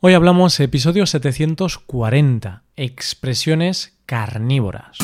Hoy hablamos episodio 740, expresiones carnívoras.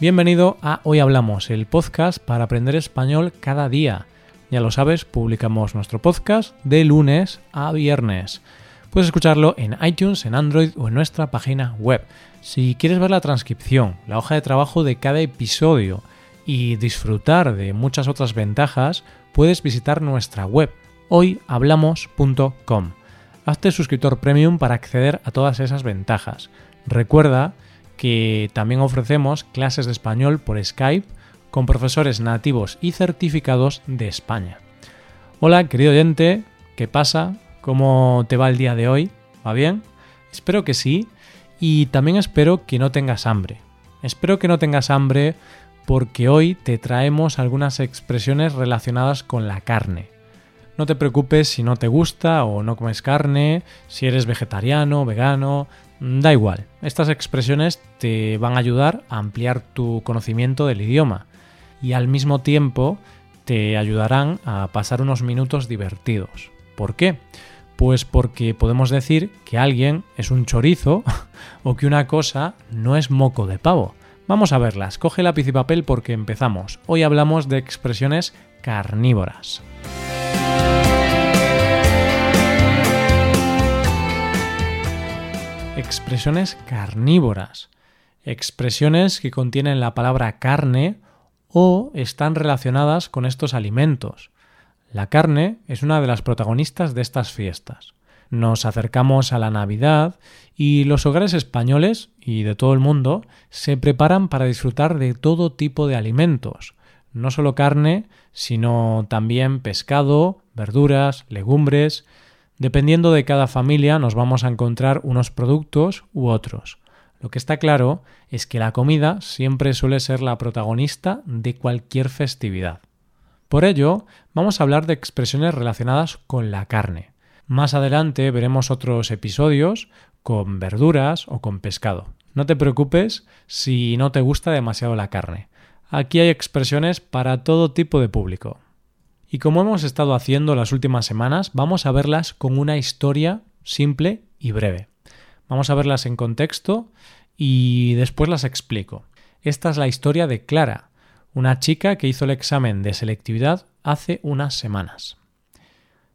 Bienvenido a Hoy Hablamos, el podcast para aprender español cada día. Ya lo sabes, publicamos nuestro podcast de lunes a viernes. Puedes escucharlo en iTunes, en Android o en nuestra página web. Si quieres ver la transcripción, la hoja de trabajo de cada episodio, y disfrutar de muchas otras ventajas, puedes visitar nuestra web hoyhablamos.com. Hazte suscriptor premium para acceder a todas esas ventajas. Recuerda que también ofrecemos clases de español por Skype con profesores nativos y certificados de España. Hola, querido oyente, ¿qué pasa? ¿Cómo te va el día de hoy? ¿Va bien? Espero que sí y también espero que no tengas hambre. Espero que no tengas hambre porque hoy te traemos algunas expresiones relacionadas con la carne. No te preocupes si no te gusta o no comes carne, si eres vegetariano, vegano, da igual. Estas expresiones te van a ayudar a ampliar tu conocimiento del idioma y al mismo tiempo te ayudarán a pasar unos minutos divertidos. ¿Por qué? Pues porque podemos decir que alguien es un chorizo o que una cosa no es moco de pavo. Vamos a verlas. Coge lápiz y papel porque empezamos. Hoy hablamos de expresiones carnívoras. Expresiones carnívoras. Expresiones que contienen la palabra carne o están relacionadas con estos alimentos. La carne es una de las protagonistas de estas fiestas. Nos acercamos a la Navidad y los hogares españoles y de todo el mundo se preparan para disfrutar de todo tipo de alimentos, no solo carne, sino también pescado, verduras, legumbres. Dependiendo de cada familia nos vamos a encontrar unos productos u otros. Lo que está claro es que la comida siempre suele ser la protagonista de cualquier festividad. Por ello, vamos a hablar de expresiones relacionadas con la carne. Más adelante veremos otros episodios con verduras o con pescado. No te preocupes si no te gusta demasiado la carne. Aquí hay expresiones para todo tipo de público. Y como hemos estado haciendo las últimas semanas, vamos a verlas con una historia simple y breve. Vamos a verlas en contexto y después las explico. Esta es la historia de Clara, una chica que hizo el examen de selectividad hace unas semanas.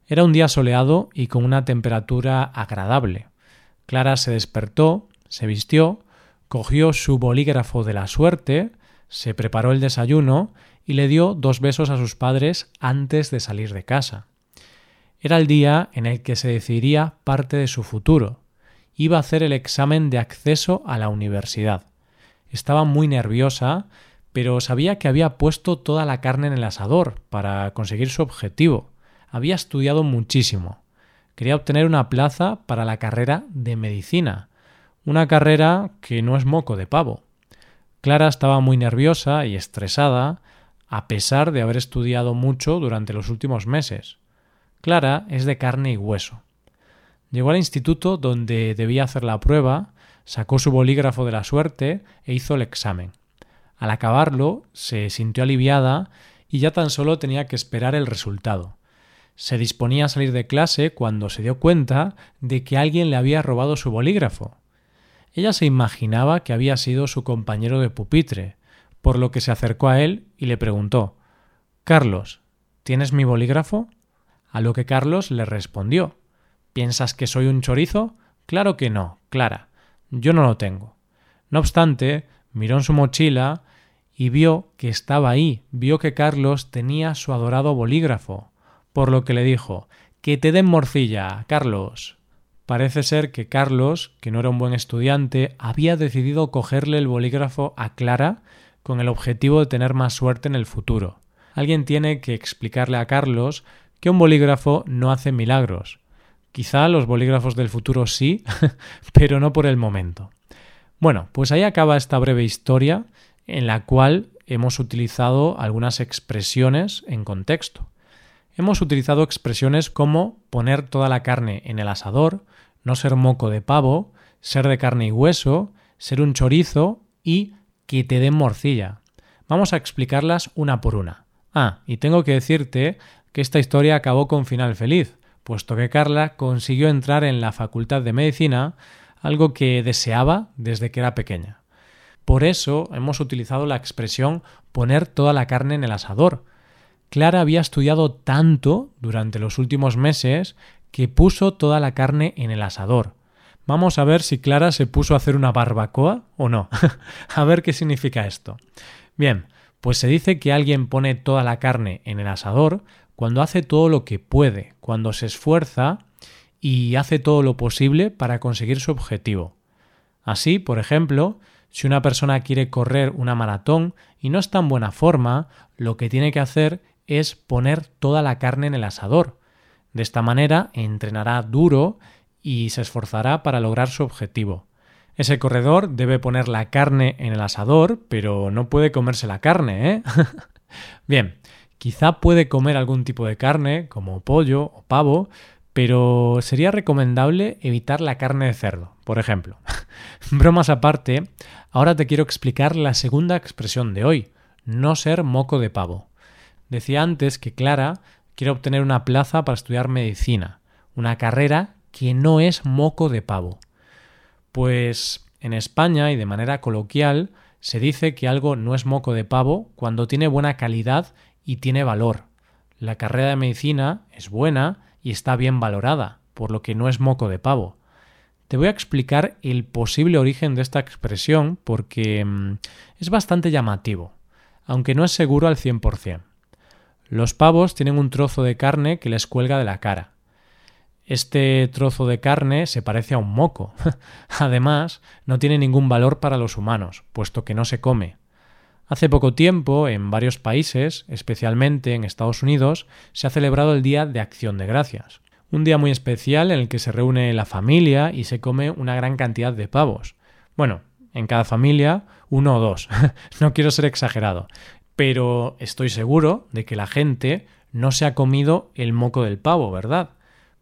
Era un día soleado y con una temperatura agradable. Clara se despertó, se vistió, cogió su bolígrafo de la suerte, se preparó el desayuno y le dio dos besos a sus padres antes de salir de casa. Era el día en el que se decidiría parte de su futuro. Iba a hacer el examen de acceso a la universidad. Estaba muy nerviosa, pero sabía que había puesto toda la carne en el asador para conseguir su objetivo había estudiado muchísimo. Quería obtener una plaza para la carrera de medicina, una carrera que no es moco de pavo. Clara estaba muy nerviosa y estresada, a pesar de haber estudiado mucho durante los últimos meses. Clara es de carne y hueso. Llegó al instituto donde debía hacer la prueba, sacó su bolígrafo de la suerte e hizo el examen. Al acabarlo, se sintió aliviada y ya tan solo tenía que esperar el resultado. Se disponía a salir de clase cuando se dio cuenta de que alguien le había robado su bolígrafo. Ella se imaginaba que había sido su compañero de pupitre, por lo que se acercó a él y le preguntó Carlos, ¿tienes mi bolígrafo? A lo que Carlos le respondió ¿Piensas que soy un chorizo? Claro que no, Clara. Yo no lo tengo. No obstante, miró en su mochila y vio que estaba ahí, vio que Carlos tenía su adorado bolígrafo por lo que le dijo Que te den morcilla, Carlos. Parece ser que Carlos, que no era un buen estudiante, había decidido cogerle el bolígrafo a Clara con el objetivo de tener más suerte en el futuro. Alguien tiene que explicarle a Carlos que un bolígrafo no hace milagros. Quizá los bolígrafos del futuro sí, pero no por el momento. Bueno, pues ahí acaba esta breve historia en la cual hemos utilizado algunas expresiones en contexto hemos utilizado expresiones como poner toda la carne en el asador, no ser moco de pavo, ser de carne y hueso, ser un chorizo y que te den morcilla. Vamos a explicarlas una por una. Ah, y tengo que decirte que esta historia acabó con final feliz, puesto que Carla consiguió entrar en la Facultad de Medicina, algo que deseaba desde que era pequeña. Por eso hemos utilizado la expresión poner toda la carne en el asador. Clara había estudiado tanto durante los últimos meses que puso toda la carne en el asador. Vamos a ver si Clara se puso a hacer una barbacoa o no. a ver qué significa esto. Bien, pues se dice que alguien pone toda la carne en el asador cuando hace todo lo que puede, cuando se esfuerza y hace todo lo posible para conseguir su objetivo. Así, por ejemplo, si una persona quiere correr una maratón y no está en buena forma, lo que tiene que hacer es poner toda la carne en el asador. De esta manera entrenará duro y se esforzará para lograr su objetivo. Ese corredor debe poner la carne en el asador, pero no puede comerse la carne, ¿eh? Bien, quizá puede comer algún tipo de carne, como pollo o pavo, pero sería recomendable evitar la carne de cerdo, por ejemplo. Bromas aparte, ahora te quiero explicar la segunda expresión de hoy, no ser moco de pavo. Decía antes que Clara quiere obtener una plaza para estudiar medicina, una carrera que no es moco de pavo. Pues en España y de manera coloquial se dice que algo no es moco de pavo cuando tiene buena calidad y tiene valor. La carrera de medicina es buena y está bien valorada, por lo que no es moco de pavo. Te voy a explicar el posible origen de esta expresión porque mm, es bastante llamativo, aunque no es seguro al 100%. Los pavos tienen un trozo de carne que les cuelga de la cara. Este trozo de carne se parece a un moco. Además, no tiene ningún valor para los humanos, puesto que no se come. Hace poco tiempo, en varios países, especialmente en Estados Unidos, se ha celebrado el Día de Acción de Gracias. Un día muy especial en el que se reúne la familia y se come una gran cantidad de pavos. Bueno, en cada familia uno o dos. no quiero ser exagerado. Pero estoy seguro de que la gente no se ha comido el moco del pavo, ¿verdad?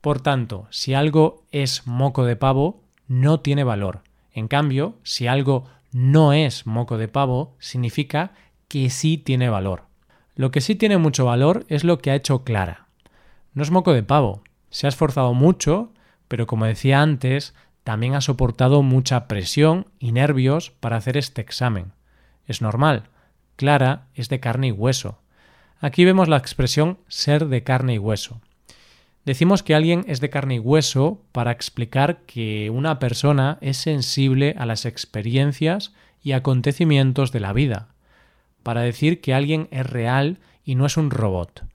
Por tanto, si algo es moco de pavo, no tiene valor. En cambio, si algo no es moco de pavo, significa que sí tiene valor. Lo que sí tiene mucho valor es lo que ha hecho Clara. No es moco de pavo. Se ha esforzado mucho, pero como decía antes, también ha soportado mucha presión y nervios para hacer este examen. Es normal. Clara es de carne y hueso. Aquí vemos la expresión ser de carne y hueso. Decimos que alguien es de carne y hueso para explicar que una persona es sensible a las experiencias y acontecimientos de la vida, para decir que alguien es real y no es un robot.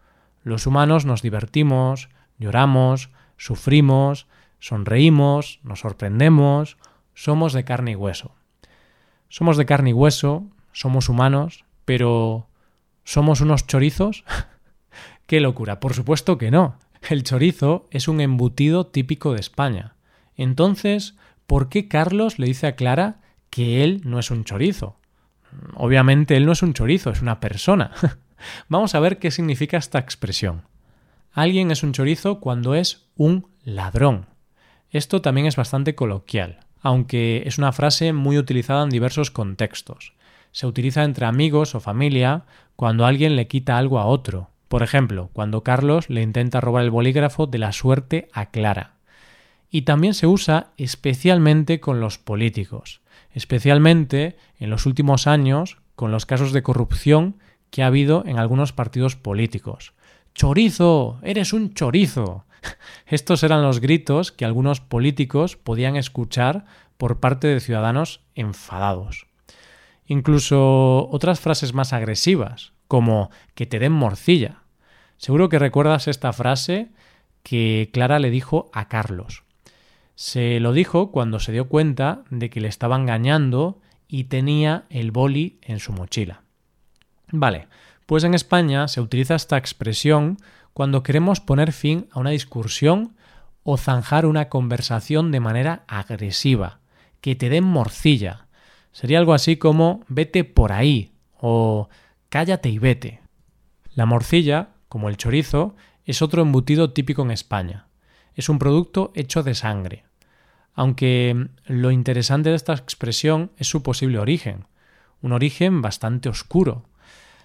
Los humanos nos divertimos, lloramos, sufrimos, sonreímos, nos sorprendemos, somos de carne y hueso. Somos de carne y hueso, somos humanos, pero ¿somos unos chorizos? ¡Qué locura! Por supuesto que no. El chorizo es un embutido típico de España. Entonces, ¿por qué Carlos le dice a Clara que él no es un chorizo? Obviamente él no es un chorizo, es una persona. Vamos a ver qué significa esta expresión. Alguien es un chorizo cuando es un ladrón. Esto también es bastante coloquial, aunque es una frase muy utilizada en diversos contextos. Se utiliza entre amigos o familia cuando alguien le quita algo a otro, por ejemplo, cuando Carlos le intenta robar el bolígrafo de la suerte a Clara. Y también se usa especialmente con los políticos, especialmente en los últimos años con los casos de corrupción que ha habido en algunos partidos políticos. ¡Chorizo! ¡Eres un chorizo! Estos eran los gritos que algunos políticos podían escuchar por parte de ciudadanos enfadados. Incluso otras frases más agresivas, como que te den morcilla. Seguro que recuerdas esta frase que Clara le dijo a Carlos. Se lo dijo cuando se dio cuenta de que le estaba engañando y tenía el boli en su mochila. Vale, pues en España se utiliza esta expresión cuando queremos poner fin a una discusión o zanjar una conversación de manera agresiva, que te den morcilla. Sería algo así como vete por ahí o cállate y vete. La morcilla, como el chorizo, es otro embutido típico en España. Es un producto hecho de sangre. Aunque lo interesante de esta expresión es su posible origen, un origen bastante oscuro.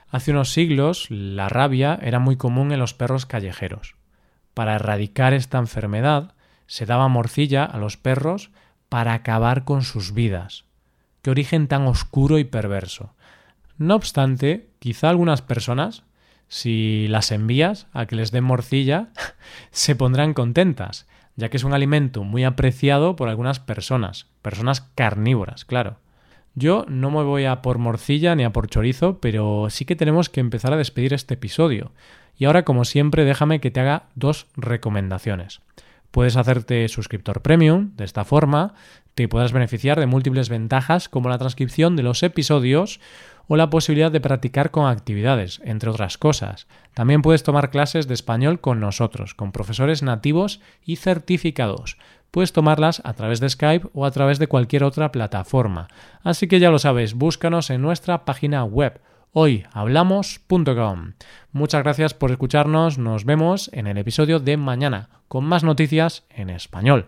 Hace unos siglos la rabia era muy común en los perros callejeros. Para erradicar esta enfermedad se daba morcilla a los perros para acabar con sus vidas. Qué origen tan oscuro y perverso. No obstante, quizá algunas personas, si las envías a que les den morcilla, se pondrán contentas, ya que es un alimento muy apreciado por algunas personas, personas carnívoras, claro. Yo no me voy a por morcilla ni a por chorizo, pero sí que tenemos que empezar a despedir este episodio. Y ahora, como siempre, déjame que te haga dos recomendaciones. Puedes hacerte suscriptor premium, de esta forma te podrás beneficiar de múltiples ventajas como la transcripción de los episodios o la posibilidad de practicar con actividades, entre otras cosas. También puedes tomar clases de español con nosotros, con profesores nativos y certificados. Puedes tomarlas a través de Skype o a través de cualquier otra plataforma. Así que ya lo sabes, búscanos en nuestra página web hoyhablamos.com. Muchas gracias por escucharnos, nos vemos en el episodio de mañana con más noticias en español.